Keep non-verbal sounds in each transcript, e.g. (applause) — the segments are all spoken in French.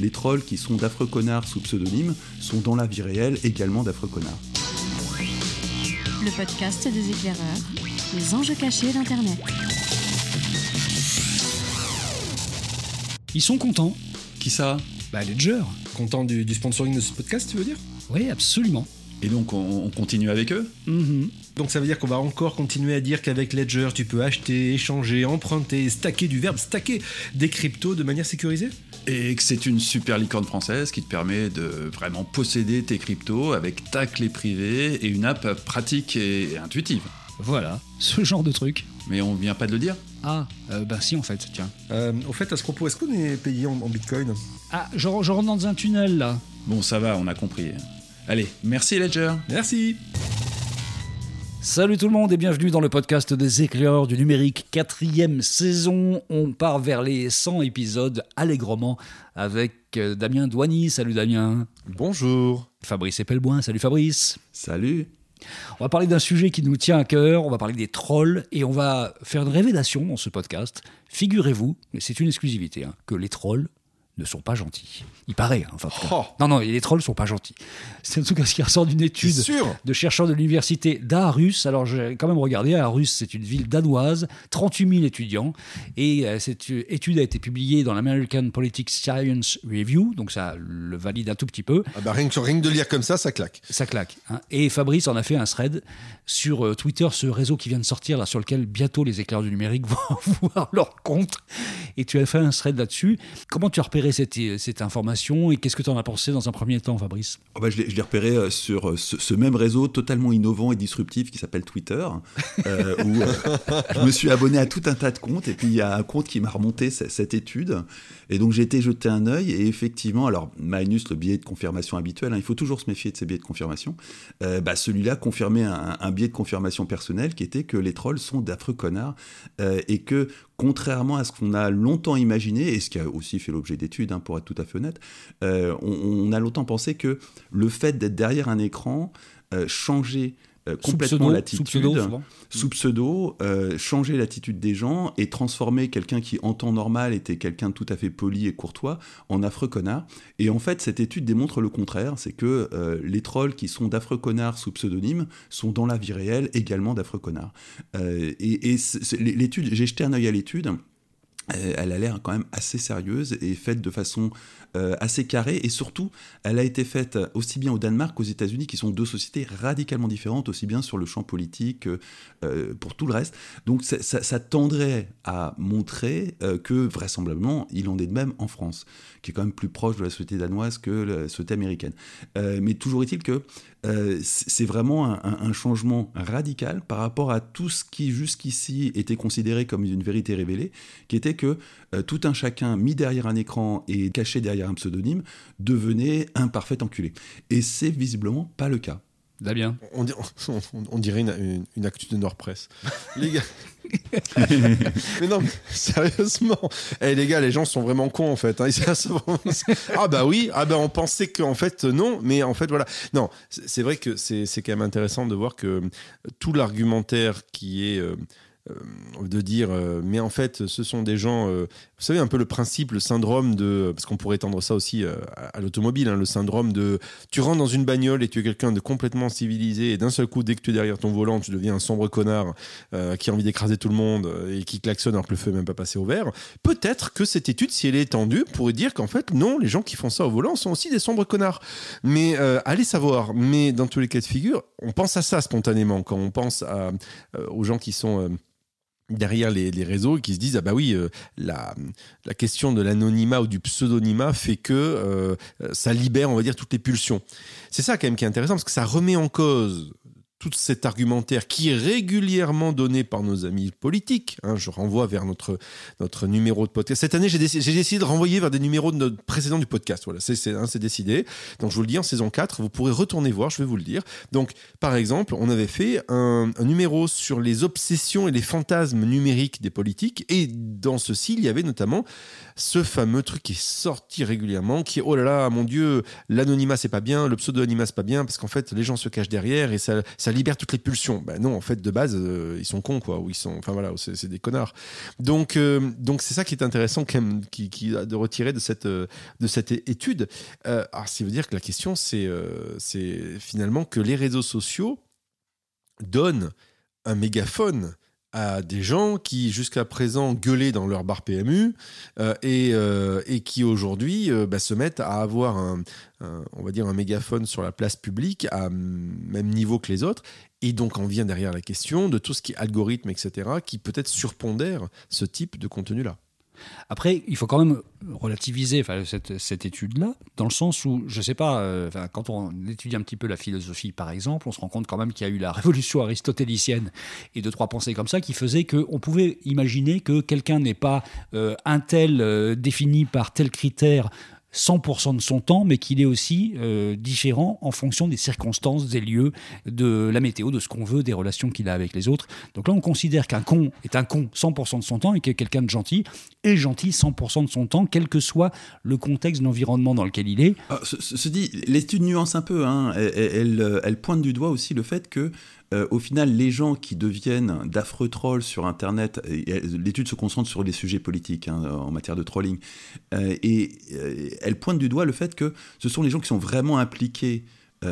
les trolls qui sont d'affreux connards sous pseudonyme sont dans la vie réelle également d'affreux connards. Le podcast des éclaireurs, les enjeux cachés d'Internet. Ils sont contents. Qui ça? Bah, Ledger. Content du, du sponsoring de ce podcast, tu veux dire? Oui, absolument. Et donc on, on continue avec eux? Mhm. Donc ça veut dire qu'on va encore continuer à dire qu'avec Ledger, tu peux acheter, échanger, emprunter, stacker du verbe stacker des cryptos de manière sécurisée? Et que c'est une super licorne française qui te permet de vraiment posséder tes cryptos avec ta clé privée et une app pratique et intuitive. Voilà, ce genre de truc. Mais on vient pas de le dire Ah, euh, bah si en fait, tiens. euh, Au fait, à ce propos, est-ce qu'on est payé en, en bitcoin? Ah, je, je rentre dans un tunnel là. Bon, ça va, on a compris. Allez, merci Ledger. Merci Salut tout le monde et bienvenue dans le podcast des éclaireurs du numérique, quatrième saison. On part vers les 100 épisodes allègrement avec euh, Damien Douany. Salut Damien. Bonjour Fabrice Epelboin. Salut Fabrice. Salut. On va parler d'un sujet qui nous tient à cœur, on va parler des trolls et on va faire une révélation dans ce podcast. Figurez-vous, et c'est une exclusivité, hein, que les trolls ne sont pas gentils. Il paraît, hein, enfin. Oh. Non, non, les trolls sont pas gentils. (laughs) C'est en tout cas ce qui ressort d'une étude de chercheurs de l'université d'Aarhus. Alors j'ai quand même regardé, Aarhus c'est une ville danoise, 38 000 étudiants, et euh, cette étude a été publiée dans l'American Politics Science Review, donc ça le valide un tout petit peu. ah bah, rien, que, rien que de lire comme ça, ça claque. Ça claque. hein. Et Fabrice en a fait un thread sur euh, Twitter, ce réseau qui vient de sortir, là, sur lequel bientôt les éclairs du numérique (laughs) vont voir leur compte. Et tu as fait un thread là-dessus. Comment tu as repéré cette, cette information et qu'est-ce que tu en as pensé dans un premier temps, Fabrice? Oh bah, je l'ai repéré euh, sur euh, ce, ce même réseau totalement innovant et disruptif qui s'appelle Twitter, (laughs) euh, où euh, je me suis abonné à tout un tas de comptes, et puis il y a un compte qui m'a remonté ce- cette étude, et donc j'ai été jeter un œil, et effectivement, alors minus le biais de confirmation habituel, hein, il faut toujours se méfier de ces biais de confirmation, euh, bah, celui-là confirmait un, un biais de confirmation personnelle qui était que les trolls sont d'affreux connards, et que contrairement à ce qu'on a longtemps imaginé, et ce qui a aussi fait l'objet d'études, hein, pour être tout à fait honnête, euh, on, a longtemps pensé que le fait d'être derrière un écran euh, changeait euh, complètement l'attitude, sous pseudo, souvent. sous pseudo, euh, changer l'attitude des gens et transformer quelqu'un qui en temps normal était quelqu'un de tout à fait poli et courtois en affreux connard. Et en fait, cette étude démontre le contraire, c'est que euh, les trolls qui sont d'affreux connards sous pseudonyme sont dans la vie réelle également d'affreux connards. Et et l'étude, j'ai jeté un œil à l'étude. Euh, Elle a l'air quand même assez sérieuse et faite de façon euh, assez carrée et surtout elle a été faite aussi bien au Danemark qu'aux États-Unis qui sont deux sociétés radicalement différentes aussi bien sur le champ politique que euh, pour tout le reste. Donc ça, tendrait à montrer euh, que vraisemblablement il en est de même en France qui est quand même plus proche de la société danoise que la société américaine. Euh, mais toujours est-il que euh, c'est vraiment un changement radical par rapport à tout ce qui jusqu'ici était considéré comme une vérité révélée, qui était que euh, tout un chacun mis derrière un écran et caché derrière un pseudonyme devenait un parfait enculé. Et c'est visiblement pas le cas. Damien. On, di- on- on dirait une, une, une actu de Nord-Presse. Les gars. (laughs) mais non, mais sérieusement. Eh, les gars, les gens sont vraiment cons en fait. hein. Ah bah oui, ah bah on pensait qu'en fait non, mais en fait voilà. Non, c'est vrai que c'est quand même intéressant de voir que tout l'argumentaire qui est euh, de dire euh, mais en fait ce sont des gens euh, vous savez un peu le principe le syndrome de parce qu'on pourrait étendre ça aussi euh, à, l'automobile hein, le syndrome de tu rentres dans une bagnole et tu es quelqu'un de complètement civilisé et d'un seul coup dès que tu es derrière ton volant tu deviens un sombre connard euh, qui a envie d'écraser tout le monde euh, et qui klaxonne alors que le feu n'est même pas passé au vert. Peut-être que cette étude si elle est étendue pourrait dire qu'en fait non les gens qui font ça au volant sont aussi des sombres connards. Mais euh, allez savoir mais dans tous les cas de figure on pense à ça spontanément quand on pense euh, aux gens qui sont euh, derrière les, les réseaux qui se disent ah bah oui euh, la, la question de l'anonymat ou du pseudonymat fait que euh, ça libère on va dire toutes les pulsions. C'est ça quand même qui est intéressant parce que ça remet en cause tout cet argumentaire qui est régulièrement donné par nos amis politiques. hein. je renvoie vers notre, notre numéro de podcast. Cette année, j'ai décidé, de renvoyer vers des numéros de notre précédent du podcast. Voilà, c'est, hein, décidé. Donc, je vous le dis, en saison 4, vous pourrez retourner voir, je vais vous le dire. Donc, par exemple, on avait fait un, numéro sur les obsessions et les fantasmes numériques des politiques. Et dans ceci, il y avait notamment ce fameux truc qui est sorti régulièrement, qui est, oh là là, mon Dieu, l'anonymat, c'est pas bien, le pseudonymat, c'est pas bien, parce qu'en fait, les gens se cachent derrière et ça ça libère toutes les pulsions. Ben non, en fait, de base, euh, ils sont cons, quoi, ou ils sont, enfin voilà, c'est des connards. Donc, euh, donc c'est ça qui est intéressant quand même, qui, qui de retirer de cette, de cette étude. alors, qui veut dire que la question, c'est, c'est finalement que les réseaux sociaux donnent un mégaphone à des gens qui jusqu'à présent gueulaient dans leur bar PMU euh, et, euh, et, qui aujourd'hui euh, bah, se mettent à avoir un, on va dire un mégaphone sur la place publique à même niveau que les autres et donc on vient derrière la question de tout ce qui est algorithme etc qui peut-être surpondère ce type de contenu là. Après, il faut quand même relativiser cette, étude-là, dans le sens où, je ne sais pas, euh, quand on étudie un petit peu la philosophie, par exemple, on se rend compte quand même qu'il y a eu la (laughs) révolution aristotélicienne et deux, trois pensées comme ça qui faisaient qu'on pouvait imaginer que quelqu'un n'est pas euh, un tel euh, défini par tel critère 100% de son temps, mais qu'il est aussi euh, différent en fonction des circonstances, des lieux, de la météo, de ce qu'on veut, des relations qu'il a avec les autres. Donc là, on considère qu'un con est un con 100% de son temps et que quelqu'un de gentil est gentil 100% de son temps, quel que soit le contexte, l'environnement dans lequel il est. Ah, dit, l'étude nuance un peu. Hein. Elle, pointe du doigt aussi le fait que euh, au final, les gens qui deviennent d'affreux trolls sur Internet, l'étude se concentre sur les sujets politiques hein, en matière de trolling, euh, et euh, elle pointe du doigt le fait que ce sont les gens qui sont vraiment impliqués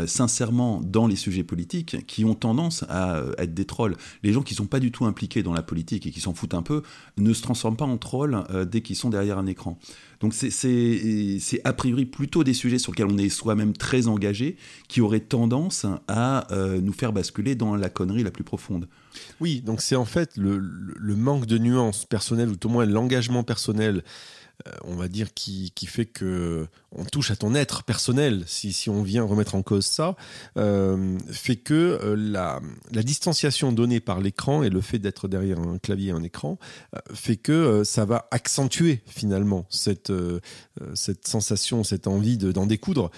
sincèrement dans les sujets politiques qui ont tendance à être des trolls. Les gens qui sont pas du tout impliqués dans la politique et qui s'en foutent un peu ne se transforment pas en trolls dès qu'ils sont derrière un écran. Donc c'est a priori plutôt des sujets sur lesquels on est soi-même très engagé qui auraient tendance à euh, nous faire basculer dans la connerie la plus profonde. Oui, donc c'est en fait le, le, manque de nuances personnelles, ou au moins l'engagement personnel euh, on va dire, qui, fait que on touche à ton être personnel, si, si on vient remettre en cause ça, euh, fait que euh, la, la, distanciation donnée par l'écran et le fait d'être derrière un clavier et un écran fait que ça va accentuer finalement cette, cette sensation, cette envie d'en découdre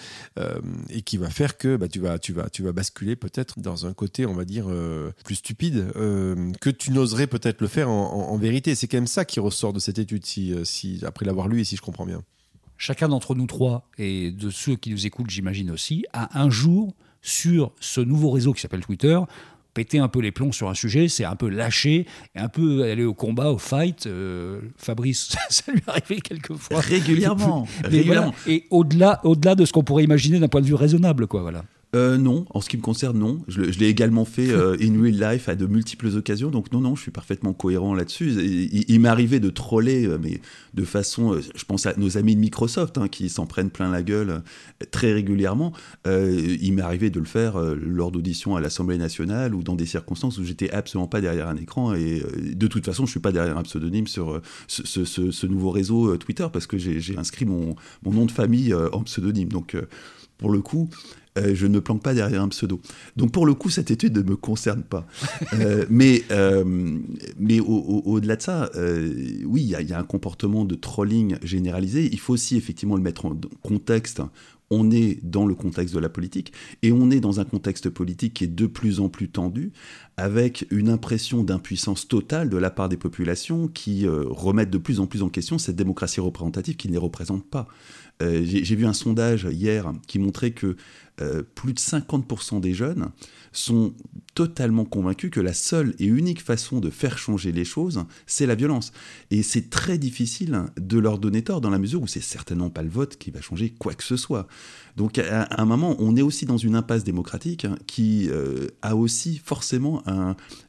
et qui va faire que bah, tu, vas, tu, vas, tu vas basculer peut-être dans un côté, on va dire, plus stupide que tu n'oserais peut-être le faire en, vérité. C'est quand même ça qui ressort de cette étude, si, si après la avoir lu si je comprends bien. Chacun d'entre nous trois, et de ceux qui nous écoutent, j'imagine aussi, a un jour, sur ce nouveau réseau qui s'appelle Twitter, pété un peu les plombs sur un sujet, c'est un peu lâché, et un peu aller au combat, au fight. Euh, Fabrice, (laughs) ça lui arrivait quelquefois. Régulièrement. régulièrement. et au-delà, au-delà de ce qu'on pourrait imaginer d'un point de vue raisonnable, quoi, voilà. Euh, non, en ce qui me concerne, non. Je, l'ai également fait (laughs) euh, in real life à de multiples occasions, donc non, non, je suis parfaitement cohérent là-dessus. Il, il, m'arrivait de troller, euh, mais de façon, je pense à nos amis de Microsoft hein, qui s'en prennent plein la gueule très régulièrement. il m'est arrivé de le faire lors d'auditions à l'Assemblée nationale ou dans des circonstances où j'étais absolument pas derrière un écran et de toute façon, je suis pas derrière un pseudonyme sur ce, ce, nouveau réseau Twitter parce que j'ai inscrit mon, mon, nom de famille en pseudonyme. Donc pour le coup, euh, je ne planque pas derrière un pseudo. Donc pour le coup, cette étude ne me concerne pas. Euh, (laughs) mais euh, mais au-delà de ça, oui, il y, y, a un comportement de trolling généralisé. Il faut aussi effectivement le mettre en contexte. On est dans le contexte de la politique et on est dans un contexte politique qui est de plus en plus tendu, avec une impression d'impuissance totale de la part des populations qui remettent de plus en plus en question cette démocratie représentative qui ne les représente pas. J'ai vu un sondage hier qui montrait que euh, plus de 50% des jeunes sont totalement convaincus que la seule et unique façon de faire changer les choses, c'est la violence. Et c'est très difficile de leur donner tort dans la mesure où c'est certainement pas le vote qui va changer quoi que ce soit. Donc à un moment, on est aussi dans une impasse démocratique qui euh, a aussi forcément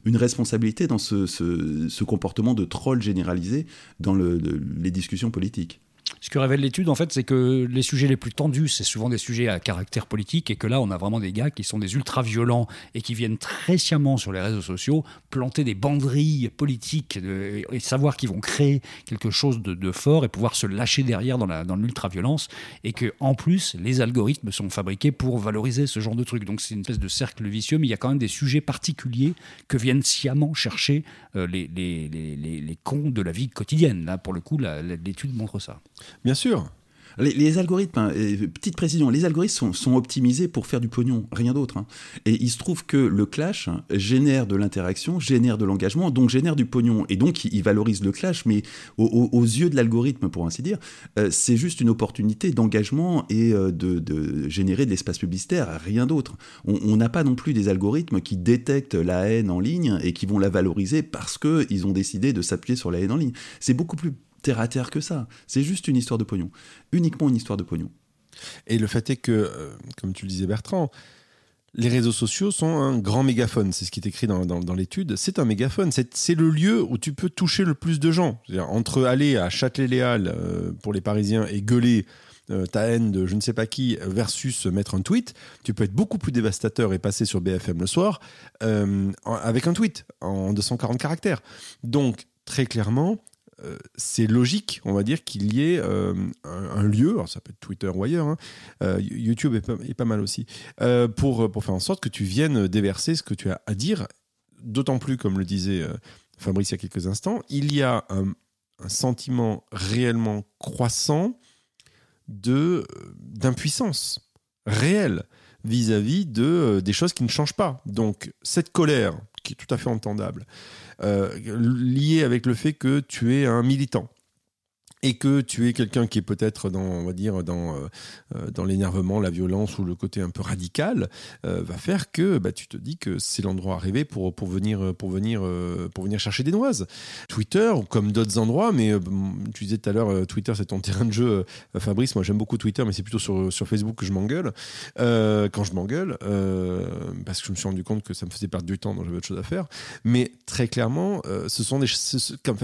une responsabilité dans ce, comportement de troll généralisé dans les discussions politiques. Ce que révèle l'étude, en fait, c'est que les sujets les plus tendus, c'est souvent des sujets à caractère politique, et que là, on a vraiment des gars qui sont des ultra-violents et qui viennent très sciemment sur les réseaux sociaux planter des banderilles politiques et savoir qu'ils vont créer quelque chose de, fort et pouvoir se lâcher derrière dans, dans l'ultra-violence, et que en plus, les algorithmes sont fabriqués pour valoriser ce genre de trucs. Donc c'est une espèce de cercle vicieux, mais il y a quand même des sujets particuliers que viennent sciemment chercher euh, les, les, les, les, cons de la vie quotidienne. Là, pour le coup, l'étude montre ça. Bien sûr. Les, algorithmes, hein, et petite précision, les algorithmes sont, optimisés pour faire du pognon, rien d'autre. hein. Et il se trouve que le clash génère de l'interaction, génère de l'engagement, donc génère du pognon. Et donc il, valorise le clash, mais au- au- aux yeux de l'algorithme, pour ainsi dire, euh, c'est juste une opportunité d'engagement et euh, de, de générer de l'espace publicitaire, rien d'autre. On n'a pas non plus des algorithmes qui détectent la haine en ligne et qui vont la valoriser parce qu'ils ont décidé de s'appuyer sur la haine en ligne. C'est beaucoup plus terre à terre que ça. C'est juste une histoire de pognon. Uniquement une histoire de pognon. Et le fait est que, euh, comme tu le disais Bertrand, les réseaux sociaux sont un grand mégaphone. C'est ce qui est écrit dans, l'étude. C'est un mégaphone. C'est le lieu où tu peux toucher le plus de gens. Entre aller à Châtelet-Léal euh, pour les Parisiens et gueuler euh, ta haine de je ne sais pas qui versus mettre un tweet, tu peux être beaucoup plus dévastateur et passer sur BFM le soir euh, avec un tweet en 240 caractères. Donc, très clairement, euh, c'est logique, on va dire, qu'il y ait euh, un, lieu, ça peut être Twitter ou ailleurs, hein, euh, YouTube est pas, mal aussi, pour, faire en sorte que tu viennes déverser ce que tu as à dire. D'autant plus, comme le disait Fabrice il y a quelques instants, il y a un, un sentiment réellement croissant de d'impuissance réelle vis-à-vis de des choses qui ne changent pas. Donc cette colère qui est tout à fait entendable, euh, liée avec le fait que tu es un militant et que tu es quelqu'un qui est peut-être dans, on va dire, dans, euh, euh, dans l'énervement, la violence ou le côté un peu radical, euh, va faire que bah, tu te dis que c'est l'endroit à rêver pour, pour, venir, pour, venir, pour venir chercher des noises. Twitter, comme d'autres endroits, mais euh, tu disais tout à l'heure, Twitter c'est ton (laughs) terrain de jeu, Fabrice. Moi j'aime beaucoup Twitter, mais c'est plutôt sur, sur Facebook que je m'engueule. Quand je m'engueule, parce que je me suis rendu compte que ça me faisait perdre du temps, donc j'avais autre chose à faire. Mais très clairement, ce sont des,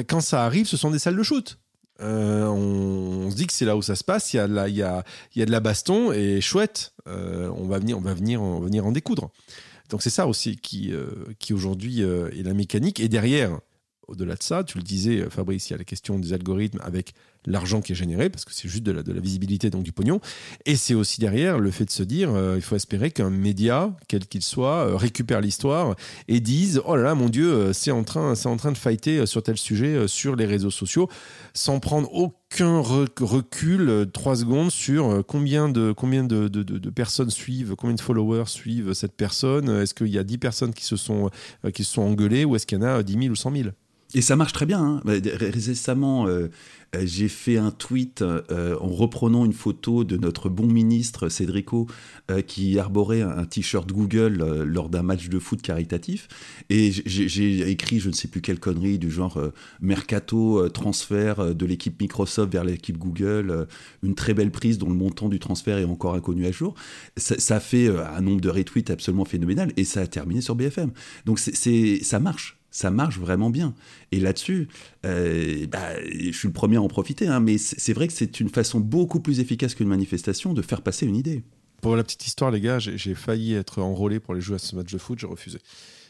quand ça arrive, ce sont des salles de shoot. Euh, on, on se dit que c'est là où ça se passe. Il y a, de la- y a, y a de la baston et chouette. euh, on va venir, on va venir, on va venir en découdre. Donc c'est ça aussi qui, euh, qui aujourd'hui euh, est la mécanique. Et derrière, au-delà de ça, tu le disais, euh, Fabrice, il y a la question des algorithmes avec l'argent qui est généré, parce que c'est juste de la, visibilité, donc du pognon. Et c'est aussi derrière le fait de se dire, euh, il faut espérer qu'un média, quel qu'il soit, euh, récupère l'histoire et dise, oh là là, mon Dieu, c'est en train, c'est en train de fighter sur tel sujet sur les réseaux sociaux, sans prendre aucun re- recul, trois secondes sur combien de combien de, personnes suivent, combien de followers suivent cette personne. Est-ce qu'il y a 10 personnes qui se sont qui se sont engueulées ou est-ce qu'il y en a 10 000 ou 100 000 Et ça marche très bien. hein. Bah, ré- Récemment, euh, euh, j'ai fait un tweet euh, en reprenant une photo de notre bon ministre Cédrico qui arborait un, t-shirt Google lors d'un match de foot caritatif. Et j'ai- écrit, je ne sais plus quelle connerie, du genre mercato, transfert de l'équipe Microsoft vers l'équipe Google, une très belle prise dont le montant du transfert est encore inconnu à jour. Ça, fait un nombre de retweets absolument phénoménal et ça a terminé sur BFM. Donc ça marche. Ça marche vraiment bien. Et là-dessus, euh, bah, je suis le premier à en profiter, hein, mais c'est vrai que c'est une façon beaucoup plus efficace qu'une manifestation de faire passer une idée. Pour la petite histoire, les gars, j'ai failli être enrôlé pour aller jouer à ce match de foot, j'ai refusé.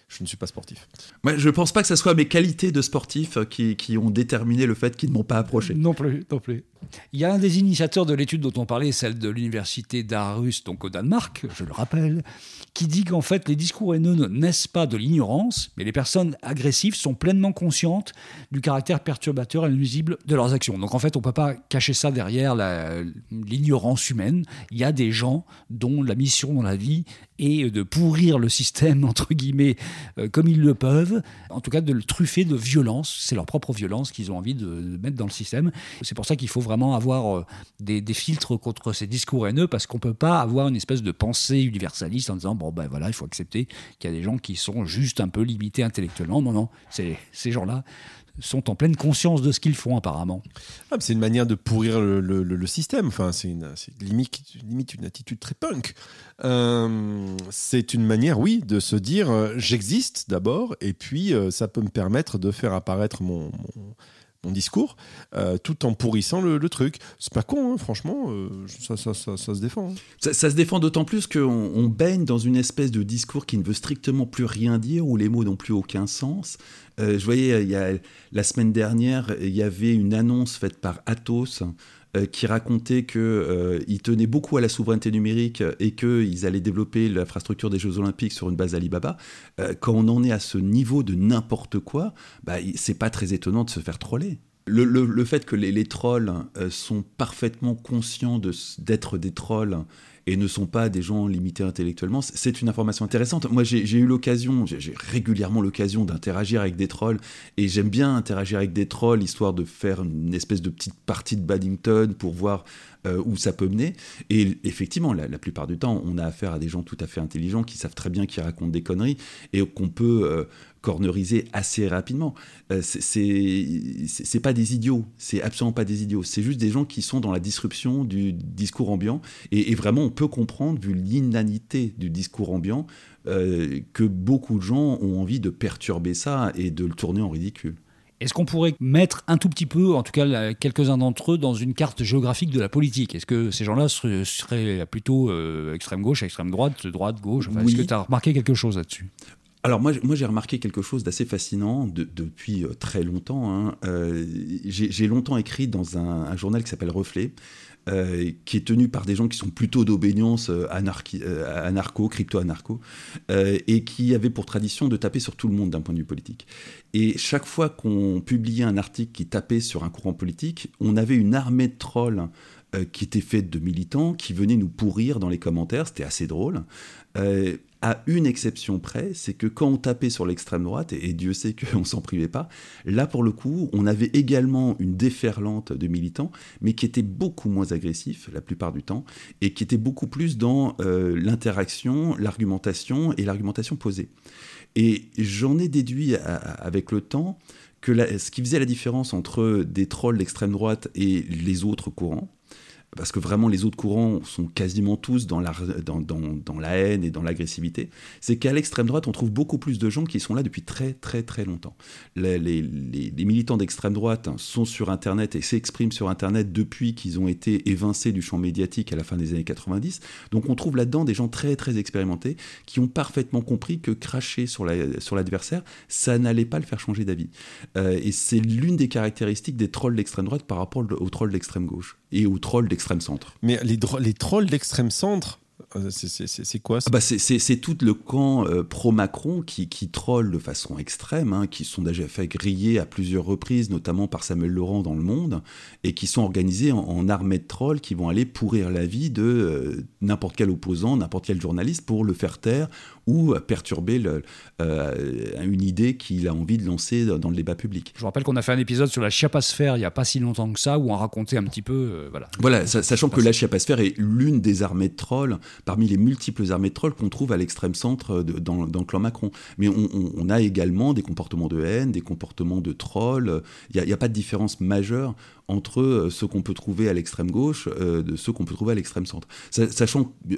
Je ne suis pas sportif. Moi, je pense pas que ce soit mes qualités de sportif euh, qui, qui ont déterminé le fait qu'ils ne m'ont pas approché. Non plus, non plus. Il y a un des initiateurs de l'étude dont on parlait, celle de l'université d'Aarhus, donc au Danemark, je le rappelle, qui dit qu'en fait les discours haineux ne naissent pas de l'ignorance, mais les personnes agressives sont pleinement conscientes du caractère perturbateur et nuisible de leurs actions. Donc en fait, on ne peut pas cacher ça derrière l'ignorance humaine. Il y a des gens dont la mission dans la vie est de pourrir le système, entre guillemets, euh, comme ils le peuvent, en tout cas de le truffer de violence. C'est leur propre violence qu'ils ont envie de, mettre dans le système. C'est pour ça qu'il faut vraiment avoir euh, des, des filtres contre ces discours haineux, parce qu'on ne peut pas avoir une espèce de pensée universaliste en disant, bon ben voilà, il faut accepter qu'il y a des gens qui sont juste un peu limités intellectuellement. Non, non, ces gens-là sont en pleine conscience de ce qu'ils font apparemment. Ah, c'est une manière de pourrir le, système. Enfin, c'est limite, limite une attitude très punk. Euh, c'est une manière, oui, de se dire euh, j'existe d'abord, et puis euh, ça peut me permettre de faire apparaître mon, mon discours euh, tout en pourrissant le, le truc. C'est pas con, hein, franchement, euh, ça, ça, ça, ça se défend. hein. Ça, se défend d'autant plus qu'on on baigne dans une espèce de discours qui ne veut strictement plus rien dire, où les mots n'ont plus aucun sens. Euh, je voyais, la semaine dernière, il y avait une annonce faite par Atos qui racontait qu'ils euh, tenaient beaucoup à la souveraineté numérique et qu'ils allaient développer l'infrastructure des Jeux Olympiques sur une base Alibaba. Euh, quand on en est à ce niveau de n'importe quoi, bah, c'est pas très étonnant de se faire troller. Le, fait que les, trolls euh, sont parfaitement conscients d'être des trolls et ne sont pas des gens limités intellectuellement, c'est une information intéressante. Moi, j'ai eu l'occasion, j'ai régulièrement l'occasion d'interagir avec des trolls, et j'aime bien interagir avec des trolls, histoire de faire une espèce de petite partie de badminton pour voir euh, où ça peut mener. Et effectivement, la, plupart du temps, on a affaire à des gens tout à fait intelligents qui savent très bien qu'ils racontent des conneries, et qu'on peut... euh, corneriser assez rapidement. Euh, c'est- pas des idiots, c'est absolument pas des idiots. C'est juste des gens qui sont dans la disruption du discours ambiant. Et, et vraiment, on peut comprendre, vu l'inanité du discours ambiant, euh, que beaucoup de gens ont envie de perturber ça et de le tourner en ridicule. Est-ce qu'on pourrait mettre un tout petit peu, en tout cas quelques-uns d'entre eux, dans une carte géographique de la politique? Est-ce que ces gens-là seraient, plutôt euh, extrême gauche, extrême droite, droite, gauche? Enfin, Est-ce que tu as remarqué quelque chose là-dessus? Alors moi, moi j'ai remarqué quelque chose d'assez fascinant de- depuis euh, très longtemps. hein. Euh, j'ai j'ai longtemps écrit dans un, un journal qui s'appelle Reflet, euh, qui est tenu par des gens qui sont plutôt d'obédience euh, anarchi- euh, anarcho, crypto-anarcho, et qui avait pour tradition de taper sur tout le monde d'un point de vue politique. Et chaque fois qu'on publiait un article qui tapait sur un courant politique, on avait une armée de trolls qui était faite de militants qui venaient nous pourrir dans les commentaires. C'était assez drôle. À une exception près, c'est que quand on tapait sur l'extrême droite, et, Dieu sait qu'on (laughs) s'en privait pas, là pour le coup, on avait également une déferlante de militants, mais qui était beaucoup moins agressif la plupart du temps, et qui était beaucoup plus dans euh, l'interaction, l'argumentation et l'argumentation posée. Et j'en ai déduit avec le temps que ce qui faisait la différence entre des trolls d'extrême droite et les autres courants, parce que vraiment les autres courants sont quasiment tous dans la, haine et dans l'agressivité, c'est qu'à l'extrême droite, on trouve beaucoup plus de gens qui sont là depuis très très très longtemps. Les, militants d'extrême droite hein, sont sur Internet et s'expriment sur Internet depuis qu'ils ont été évincés du champ médiatique à la fin des années 90. Donc on trouve là-dedans des gens très très expérimentés qui ont parfaitement compris que cracher sur l'adversaire, ça n'allait pas le faire changer d'avis. Euh, et c'est l'une des caractéristiques des trolls d'extrême droite par rapport aux trolls d'extrême gauche et aux trolls d'extrême centre. Mais les, trolls d'extrême centre, c'est- c'est quoi ça Ah bah c'est- tout le camp euh, pro-Macron qui, qui troll de façon extrême, hein, qui sont déjà fait griller à plusieurs reprises, notamment par Samuel Laurent dans Le Monde, et qui sont organisés en, en armée de trolls qui vont aller pourrir la vie de euh, n'importe quel opposant, n'importe quel journaliste pour le faire taire ou euh, perturber le- euh, une idée qu'il a envie de lancer dans le débat public. Je vous rappelle qu'on a fait un épisode sur la chiapasphère il n'y a pas si longtemps que ça, où on racontait un petit peu. euh, voilà. Voilà, sa- sachant que la chiapasphère est l'une des armées de trolls, parmi les multiples armées de trolls qu'on trouve à l'extrême centre dans, le clan Macron. Mais on a également des comportements de haine, des comportements de trolls. Il n'y a, pas de différence majeure entre euh, ceux qu'on peut trouver à l'extrême gauche euh, de ceux qu'on peut trouver à l'extrême centre. Sa- Sachant, euh,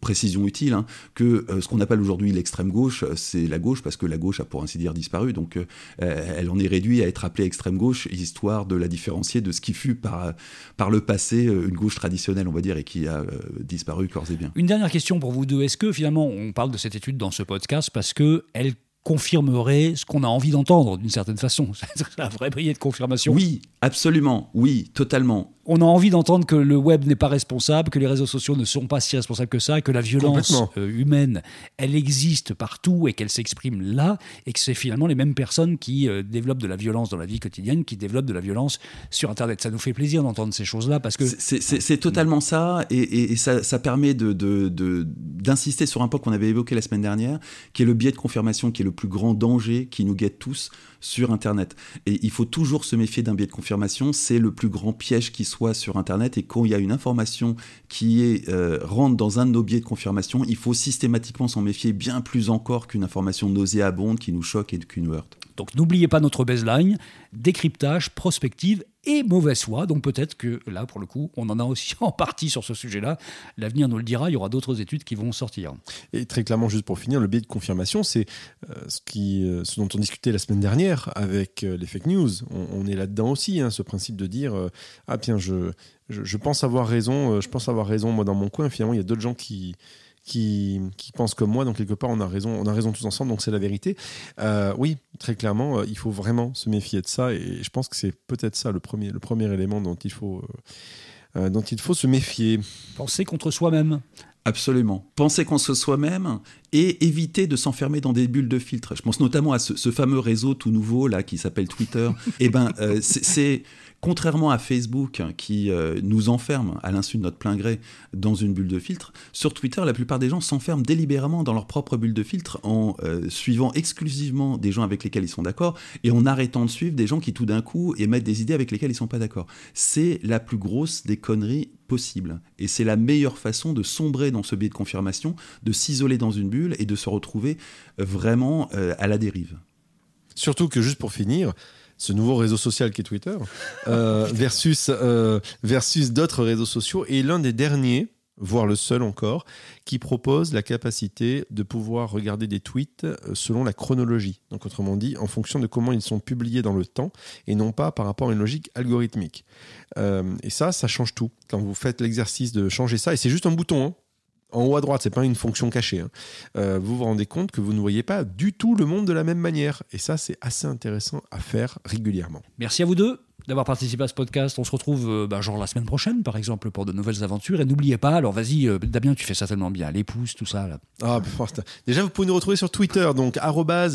précision utile, hein, que euh, ce qu'on appelle aujourd'hui l'extrême gauche, c'est la gauche parce que la gauche a pour ainsi dire disparu. Donc elle en est réduite à être appelée extrême gauche, histoire de la différencier de ce qui fut par, le passé une gauche traditionnelle, on va dire, et qui a disparu corps et bien. Une dernière question pour vous deux. Est-ce que finalement on parle de cette étude dans ce podcast parce que elle confirmerait ce qu'on a envie d'entendre d'une certaine façon (laughs) C'est un vrai billet de confirmation. Oui, absolument, oui, totalement. On a envie d'entendre que le web n'est pas responsable, que les réseaux sociaux ne sont pas si responsables que ça, et que la violence euh, humaine, elle existe partout et qu'elle s'exprime là, et que c'est finalement les mêmes personnes qui euh, développent de la violence dans la vie quotidienne, qui développent de la violence sur Internet. Ça nous fait plaisir d'entendre ces choses-là parce que C'est- totalement ça, et, et- et ça, ça permet d'insister de, de, d'insister sur un point qu'on avait évoqué la semaine dernière, qui est le biais de confirmation, qui est le plus grand danger qui nous guette tous sur Internet. Et il faut toujours se méfier d'un biais de confirmation, c'est le plus grand piège qui soit sur Internet, et quand il y a une information qui euh, rentre dans un de nos biais de confirmation, il faut systématiquement s'en méfier bien plus encore qu'une information nauséabonde qui nous choque et qui nous heurte. Donc n'oubliez pas notre baseline, décryptage, prospective et mauvaise foi. Donc peut-être que là, pour le coup, on en a aussi (laughs) en partie sur ce sujet-là. L'avenir nous le dira, il y aura d'autres études qui vont sortir. Et très clairement, juste pour finir, le biais de confirmation, c'est euh, euh, ce dont on discutait la semaine dernière avec euh, les fake news. On, est là-dedans aussi, hein, ce principe de dire ah bien, je, je, je pense avoir raison, je pense avoir raison moi dans mon coin. Finalement, il y a d'autres gens qui qui, qui pensent comme moi, donc quelque part on a raison, on a raison tous ensemble, donc c'est la vérité. Euh, oui, très clairement, euh, il faut vraiment se méfier de ça, et je pense que c'est peut-être ça le premier, le premier élément dont il faut, euh, dont il faut se méfier. Pensez contre soi-même. Absolument. Penser qu'on se soi-même et éviter de s'enfermer dans des bulles de filtre. Je pense notamment à ce, fameux réseau tout nouveau là qui s'appelle Twitter. (laughs) eh ben, euh, c'est contrairement à Facebook hein, qui euh, nous enferme à l'insu de notre plein gré dans une bulle de filtre. Sur Twitter, la plupart des gens s'enferment délibérément dans leur propre bulle de filtre en euh, suivant exclusivement des gens avec lesquels ils sont d'accord et en arrêtant de suivre des gens qui tout d'un coup émettent des idées avec lesquelles ils sont pas d'accord. C'est la plus grosse des conneries possible. Et c'est la meilleure façon de sombrer dans ce biais de confirmation, de s'isoler dans une bulle et de se retrouver vraiment euh, à la dérive. Surtout que juste pour finir, ce nouveau réseau social qui est Twitter, euh, (laughs) versus, versus d'autres réseaux sociaux, est l'un des derniers voire le seul encore, qui propose la capacité de pouvoir regarder des tweets euh, selon la chronologie. Donc autrement dit, en fonction de comment ils sont publiés dans le temps, et non pas par rapport à une logique algorithmique. Euh, et ça, ça change tout. Quand vous faites l'exercice de changer ça, et c'est juste un bouton, hein. En haut à droite, c'est pas une fonction cachée. Hein. Euh, vous vous rendez compte que vous ne voyez pas du tout le monde de la même manière. Et ça, c'est assez intéressant à faire régulièrement. Merci à vous deux d'avoir participé à ce podcast. On se retrouve euh, bah, genre la semaine prochaine, par exemple, pour de nouvelles aventures. Et n'oubliez pas, alors vas-y, euh, Damien, tu fais ça tellement bien, les pouces, tout ça. Là. Ah, déjà, vous pouvez nous retrouver sur Twitter, donc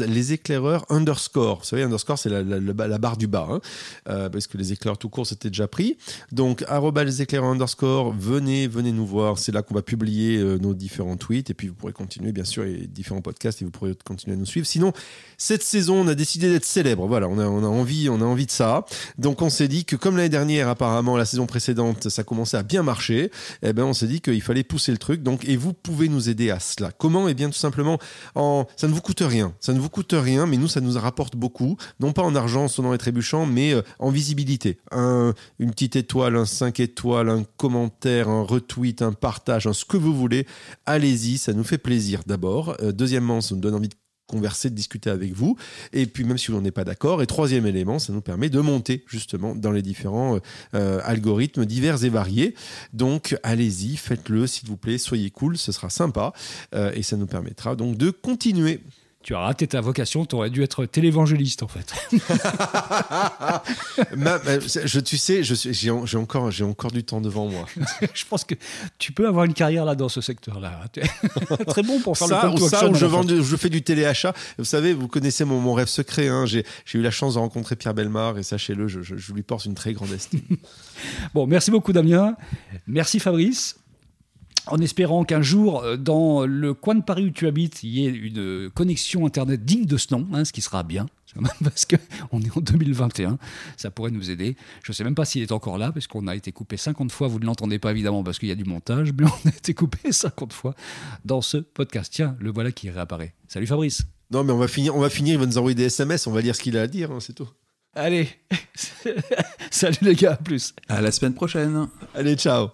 les éclaireurs underscore. Vous savez, underscore, c'est la, barre du bas, hein. euh, parce que les éclaireurs tout court, c'était déjà pris. Donc, les éclaireurs underscore, venez, venez nous voir. C'est là qu'on va publier nos différents tweets. Et puis, vous pourrez continuer, bien sûr, les différents podcasts et vous pourrez continuer à nous suivre. Sinon, cette saison, on a décidé d'être célèbre. Voilà, on a, on a, envie, on a envie de ça. Donc, donc on s'est dit que comme l'année dernière, apparemment, la saison précédente, ça commençait à bien marcher, eh ben on s'est dit qu'il fallait pousser le truc. Donc, et vous pouvez nous aider à cela. Comment? Eh bien, tout simplement, en, ça ne vous coûte rien. Ça ne vous coûte rien, mais nous, ça nous rapporte beaucoup. Non pas en argent, sonnant et trébuchant, mais euh, en visibilité. Un, une petite étoile, un 5 étoiles, un commentaire, un retweet, un partage, un ce que vous voulez. Allez-y, ça nous fait plaisir d'abord. Euh, deuxièmement, ça nous donne envie de converser, de discuter avec vous. Et puis même si on n'est pas d'accord. Et troisième élément, ça nous permet de monter justement dans les différents euh, algorithmes divers et variés. Donc allez-y, faites-le s'il vous plaît, soyez cool, ce sera sympa. Euh, et ça nous permettra donc de continuer tu as raté ta vocation, tu aurais dû être télévangéliste en fait. (laughs) je, tu sais, j'ai encore, encore du temps devant moi. (laughs) je pense que tu peux avoir une carrière là dans ce secteur-là. (laughs) Très bon pour faire ça, le ou ça, ou je, vends je fais du téléachat. Vous savez, vous connaissez mon, mon rêve secret. Hein. J'ai eu la chance de rencontrer Pierre Belmar et sachez-le, je, je lui porte une très grande estime. bon, merci beaucoup Damien. Merci Fabrice en espérant qu'un jour, euh, dans le coin de Paris où tu habites, il y ait une connexion Internet digne de ce nom, hein, ce qui sera bien, (laughs) parce qu'on est en 2021, ça pourrait nous aider. Je ne sais même pas s'il est encore là, parce qu'on a été coupé 50 fois, vous ne l'entendez pas évidemment parce qu'il y a du montage, mais (laughs) on a été coupé 50 fois dans ce podcast. Tiens, le voilà qui réapparaît. Salut Fabrice. Non, mais on va finir, on va finir il va nous envoyer des SMS, on va lire ce qu'il a à dire, hein, c'est tout. Allez, (laughs) salut les gars, à plus. À la semaine prochaine. Allez, ciao.